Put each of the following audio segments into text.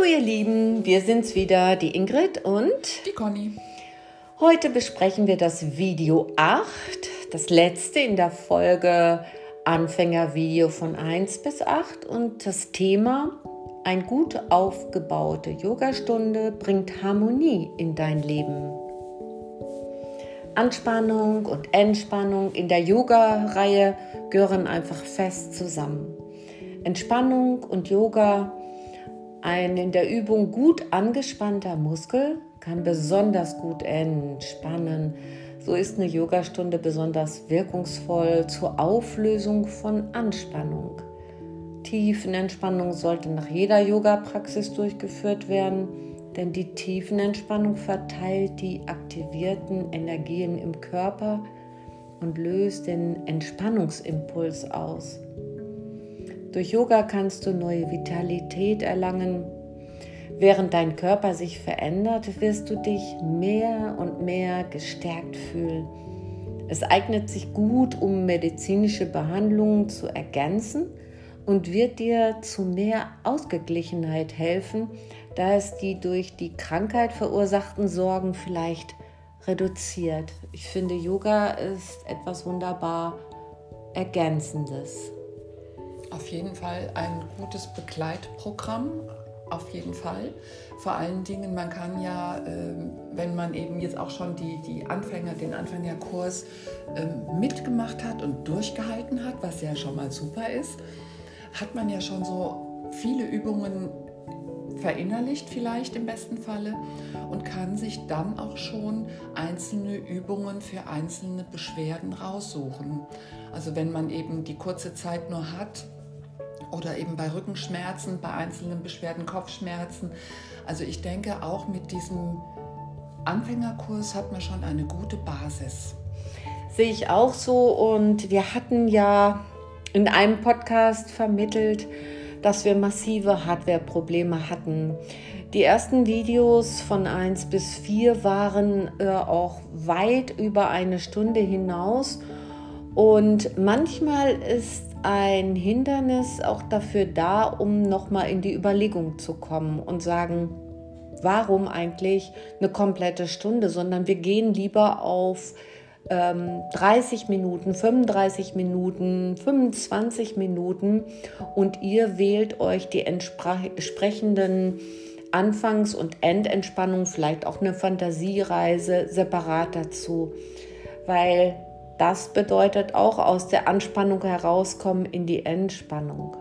Hallo ihr Lieben, wir sind's wieder, die Ingrid und die Conny. Heute besprechen wir das Video 8, das letzte in der Folge Anfängervideo von 1 bis 8 und das Thema ein gut aufgebaute Yogastunde bringt Harmonie in dein Leben. Anspannung und Entspannung in der Yoga-Reihe gehören einfach fest zusammen. Entspannung und Yoga, ein in der Übung gut angespannter Muskel kann besonders gut entspannen. So ist eine Yogastunde besonders wirkungsvoll zur Auflösung von Anspannung. Tiefenentspannung sollte nach jeder Yoga-Praxis durchgeführt werden, denn die Tiefenentspannung verteilt die aktivierten Energien im Körper und löst den Entspannungsimpuls aus. Durch Yoga kannst du neue Vitalität erlangen. Während dein Körper sich verändert, wirst du dich mehr und mehr gestärkt fühlen. Es eignet sich gut, um medizinische Behandlungen zu ergänzen und wird dir zu mehr Ausgeglichenheit helfen, da es die durch die Krankheit verursachten Sorgen vielleicht reduziert. Ich finde, Yoga ist etwas wunderbar Ergänzendes. Auf jeden Fall ein gutes Begleitprogramm, auf jeden Fall. Vor allen Dingen, man kann ja, ähm, wenn man eben jetzt auch schon die, die Anfänger, den Anfängerkurs ähm, mitgemacht hat und durchgehalten hat, was ja schon mal super ist, hat man ja schon so viele Übungen verinnerlicht vielleicht im besten Falle und kann sich dann auch schon einzelne Übungen für einzelne Beschwerden raussuchen. Also wenn man eben die kurze Zeit nur hat oder eben bei Rückenschmerzen, bei einzelnen Beschwerden, Kopfschmerzen. Also ich denke auch mit diesem Anfängerkurs hat man schon eine gute Basis. Sehe ich auch so und wir hatten ja in einem Podcast vermittelt, dass wir massive Hardware-Probleme hatten. Die ersten Videos von 1 bis 4 waren äh, auch weit über eine Stunde hinaus. Und manchmal ist ein Hindernis auch dafür da, um nochmal in die Überlegung zu kommen und sagen, warum eigentlich eine komplette Stunde, sondern wir gehen lieber auf 30 ähm, Minuten, 35 Minuten, 25 Minuten und ihr wählt euch die entsprechenden Anfangs- und Endentspannung, vielleicht auch eine Fantasiereise separat dazu, weil das bedeutet auch aus der Anspannung herauskommen in die Entspannung.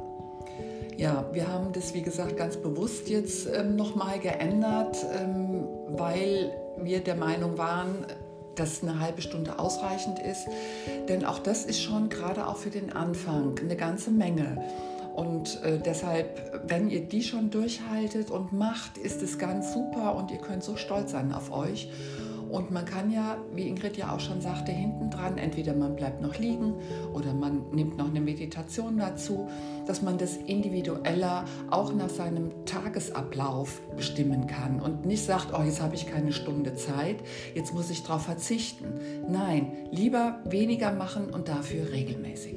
Ja, wir haben das, wie gesagt, ganz bewusst jetzt ähm, nochmal geändert, ähm, weil wir der Meinung waren, dass eine halbe Stunde ausreichend ist. Denn auch das ist schon gerade auch für den Anfang eine ganze Menge. Und äh, deshalb, wenn ihr die schon durchhaltet und macht, ist es ganz super und ihr könnt so stolz sein auf euch. Und man kann ja, wie Ingrid ja auch schon sagte, hinten dran, entweder man bleibt noch liegen oder man nimmt noch eine Meditation dazu, dass man das individueller auch nach seinem Tagesablauf bestimmen kann und nicht sagt, oh, jetzt habe ich keine Stunde Zeit, jetzt muss ich darauf verzichten. Nein, lieber weniger machen und dafür regelmäßig.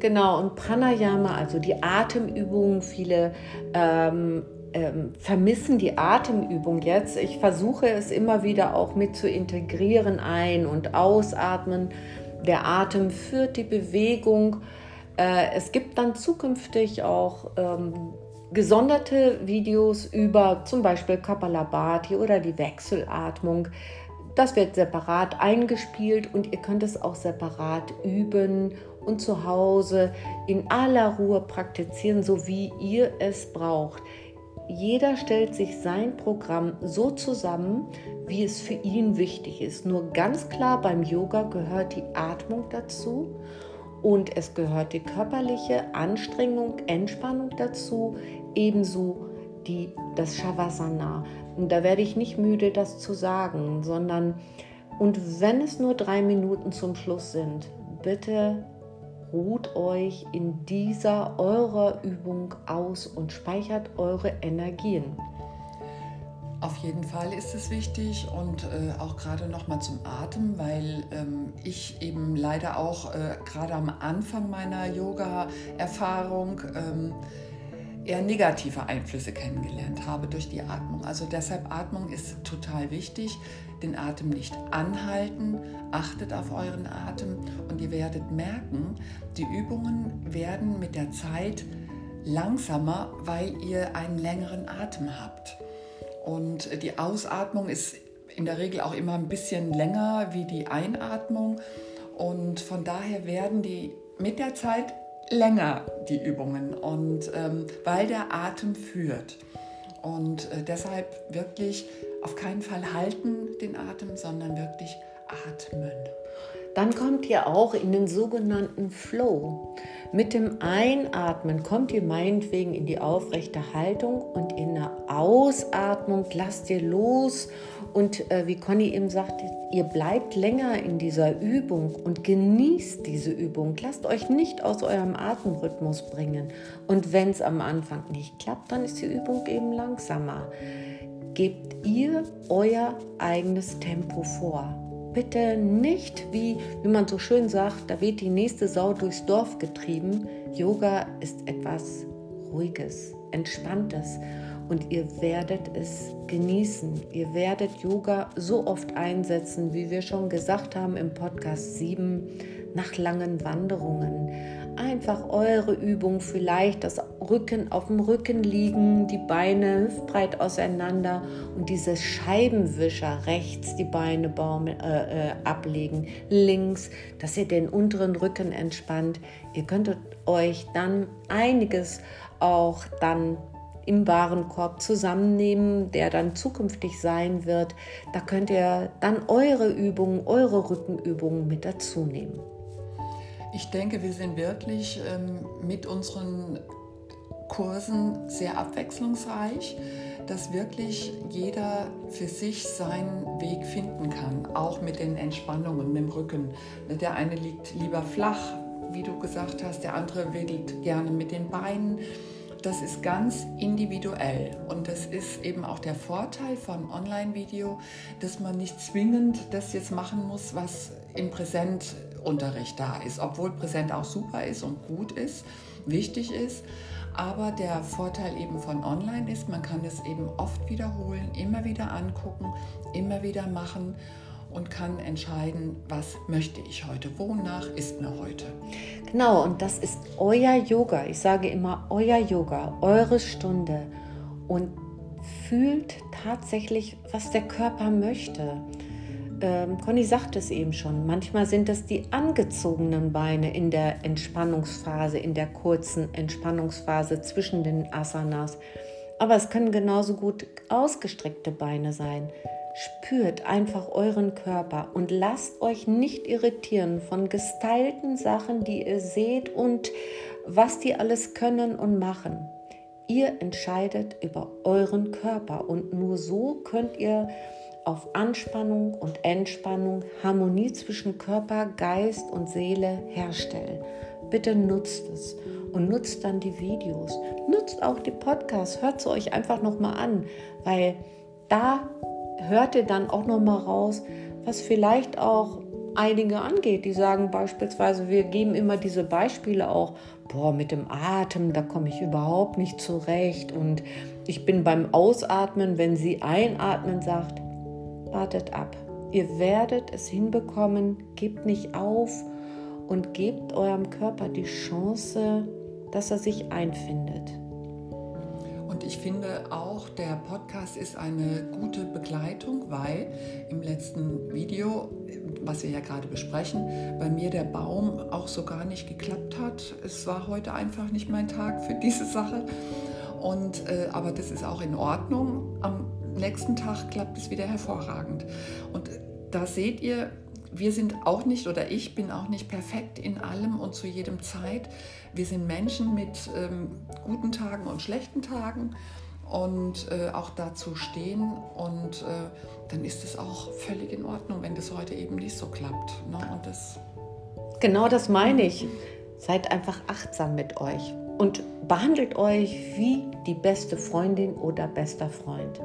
Genau, und Pranayama, also die Atemübungen, viele ähm, ähm, vermissen die Atemübung jetzt. Ich versuche es immer wieder auch mit zu integrieren, ein- und ausatmen. Der Atem führt die Bewegung. Äh, es gibt dann zukünftig auch ähm, gesonderte Videos über zum Beispiel Kapalabhati oder die Wechselatmung. Das wird separat eingespielt und ihr könnt es auch separat üben und zu Hause in aller Ruhe praktizieren, so wie ihr es braucht jeder stellt sich sein Programm so zusammen, wie es für ihn wichtig ist. Nur ganz klar, beim Yoga gehört die Atmung dazu und es gehört die körperliche Anstrengung, Entspannung dazu, ebenso die, das Shavasana. Und da werde ich nicht müde, das zu sagen, sondern und wenn es nur drei Minuten zum Schluss sind, bitte ruht euch in dieser eurer Übung aus und speichert eure Energien. Auf jeden Fall ist es wichtig und äh, auch gerade noch mal zum Atem, weil ähm, ich eben leider auch äh, gerade am Anfang meiner Yoga-Erfahrung ähm, eher negative Einflüsse kennengelernt habe durch die Atmung. Also deshalb Atmung ist total wichtig. Den Atem nicht anhalten, achtet auf euren Atem und ihr werdet merken, die Übungen werden mit der Zeit langsamer, weil ihr einen längeren Atem habt. Und die Ausatmung ist in der Regel auch immer ein bisschen länger wie die Einatmung. Und von daher werden die mit der Zeit länger, die Übungen, und ähm, weil der Atem führt. Und äh, deshalb wirklich auf keinen Fall halten den Atem, sondern wirklich atmen. Dann kommt ihr auch in den sogenannten Flow. Mit dem Einatmen kommt ihr meinetwegen in die aufrechte Haltung und in der Ausatmung lasst ihr los. Und äh, wie Conny eben sagt, ihr bleibt länger in dieser Übung und genießt diese Übung. Lasst euch nicht aus eurem Atemrhythmus bringen. Und wenn es am Anfang nicht klappt, dann ist die Übung eben langsamer. Gebt ihr euer eigenes Tempo vor bitte nicht, wie, wie man so schön sagt, da wird die nächste Sau durchs Dorf getrieben. Yoga ist etwas Ruhiges, Entspanntes und ihr werdet es genießen. Ihr werdet Yoga so oft einsetzen, wie wir schon gesagt haben im Podcast 7, nach langen Wanderungen einfach eure Übung, vielleicht das Rücken auf dem Rücken liegen, die Beine hüftbreit auseinander und dieses Scheibenwischer rechts die Beine baumeln, äh, äh, ablegen, links, dass ihr den unteren Rücken entspannt. Ihr könntet euch dann einiges auch dann im Warenkorb zusammennehmen, der dann zukünftig sein wird. Da könnt ihr dann eure Übungen, eure Rückenübungen mit dazu nehmen. Ich denke, wir sind wirklich ähm, mit unseren Kursen sehr abwechslungsreich, dass wirklich jeder für sich seinen Weg finden kann, auch mit den Entspannungen, mit dem Rücken. Der eine liegt lieber flach, wie du gesagt hast, der andere wedelt gerne mit den Beinen. Das ist ganz individuell. Und das ist eben auch der Vorteil von Online-Video, dass man nicht zwingend das jetzt machen muss, was im Präsent Unterricht da ist, obwohl Präsent auch super ist und gut ist, wichtig ist. Aber der Vorteil eben von Online ist, man kann es eben oft wiederholen, immer wieder angucken, immer wieder machen und kann entscheiden, was möchte ich heute, wonach ist mir heute. Genau, und das ist euer Yoga. Ich sage immer euer Yoga, eure Stunde. Und fühlt tatsächlich, was der Körper möchte ähm, Conny sagt es eben schon, manchmal sind es die angezogenen Beine in der Entspannungsphase, in der kurzen Entspannungsphase zwischen den Asanas. Aber es können genauso gut ausgestreckte Beine sein. Spürt einfach euren Körper und lasst euch nicht irritieren von gestylten Sachen, die ihr seht und was die alles können und machen. Ihr entscheidet über euren Körper und nur so könnt ihr auf Anspannung und Entspannung, Harmonie zwischen Körper, Geist und Seele herstellen. Bitte nutzt es und nutzt dann die Videos. Nutzt auch die Podcasts, hört sie euch einfach nochmal an, weil da hört ihr dann auch nochmal raus, was vielleicht auch einige angeht, die sagen beispielsweise, wir geben immer diese Beispiele auch, boah, mit dem Atem, da komme ich überhaupt nicht zurecht und ich bin beim Ausatmen, wenn sie einatmen sagt, wartet ab. Ihr werdet es hinbekommen, gebt nicht auf und gebt eurem Körper die Chance, dass er sich einfindet. Und ich finde auch, der Podcast ist eine gute Begleitung, weil im letzten Video, was wir ja gerade besprechen, bei mir der Baum auch so gar nicht geklappt hat. Es war heute einfach nicht mein Tag für diese Sache. Und, äh, aber das ist auch in Ordnung. Am nächsten Tag klappt es wieder hervorragend. Und da seht ihr, wir sind auch nicht oder ich bin auch nicht perfekt in allem und zu jedem Zeit. Wir sind Menschen mit ähm, guten Tagen und schlechten Tagen und äh, auch dazu stehen und äh, dann ist es auch völlig in Ordnung, wenn das heute eben nicht so klappt. Ne? Und das genau das meine ich. Seid einfach achtsam mit euch und behandelt euch wie die beste Freundin oder bester Freund.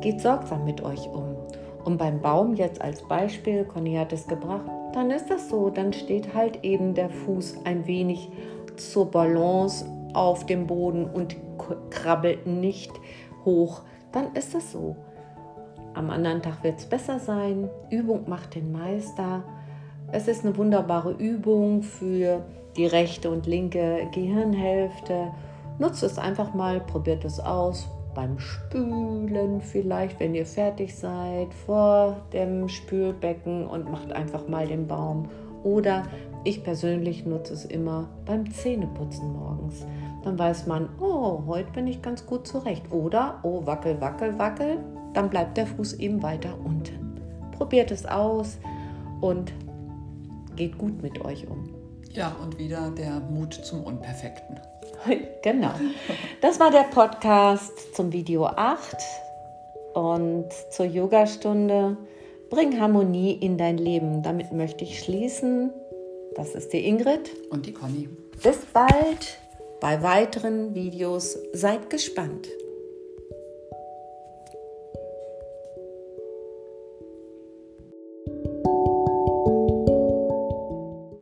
Geht sorgsam mit euch um. Und beim Baum jetzt als Beispiel, Conny hat es gebracht, dann ist das so, dann steht halt eben der Fuß ein wenig zur Balance auf dem Boden und krabbelt nicht hoch, dann ist es so. Am anderen Tag wird es besser sein. Übung macht den Meister. Es ist eine wunderbare Übung für die rechte und linke Gehirnhälfte. Nutzt es einfach mal, probiert es aus. Beim Spülen vielleicht, wenn ihr fertig seid, vor dem Spülbecken und macht einfach mal den Baum. Oder ich persönlich nutze es immer beim Zähneputzen morgens. Dann weiß man, oh, heute bin ich ganz gut zurecht. Oder, oh, wackel, wackel, wackel, dann bleibt der Fuß eben weiter unten. Probiert es aus und geht gut mit euch um. Ja, und wieder der Mut zum Unperfekten. genau. Das war der Podcast zum Video 8 und zur Yogastunde. Bring Harmonie in dein Leben. Damit möchte ich schließen. Das ist die Ingrid. Und die Conny. Bis bald bei weiteren Videos. Seid gespannt.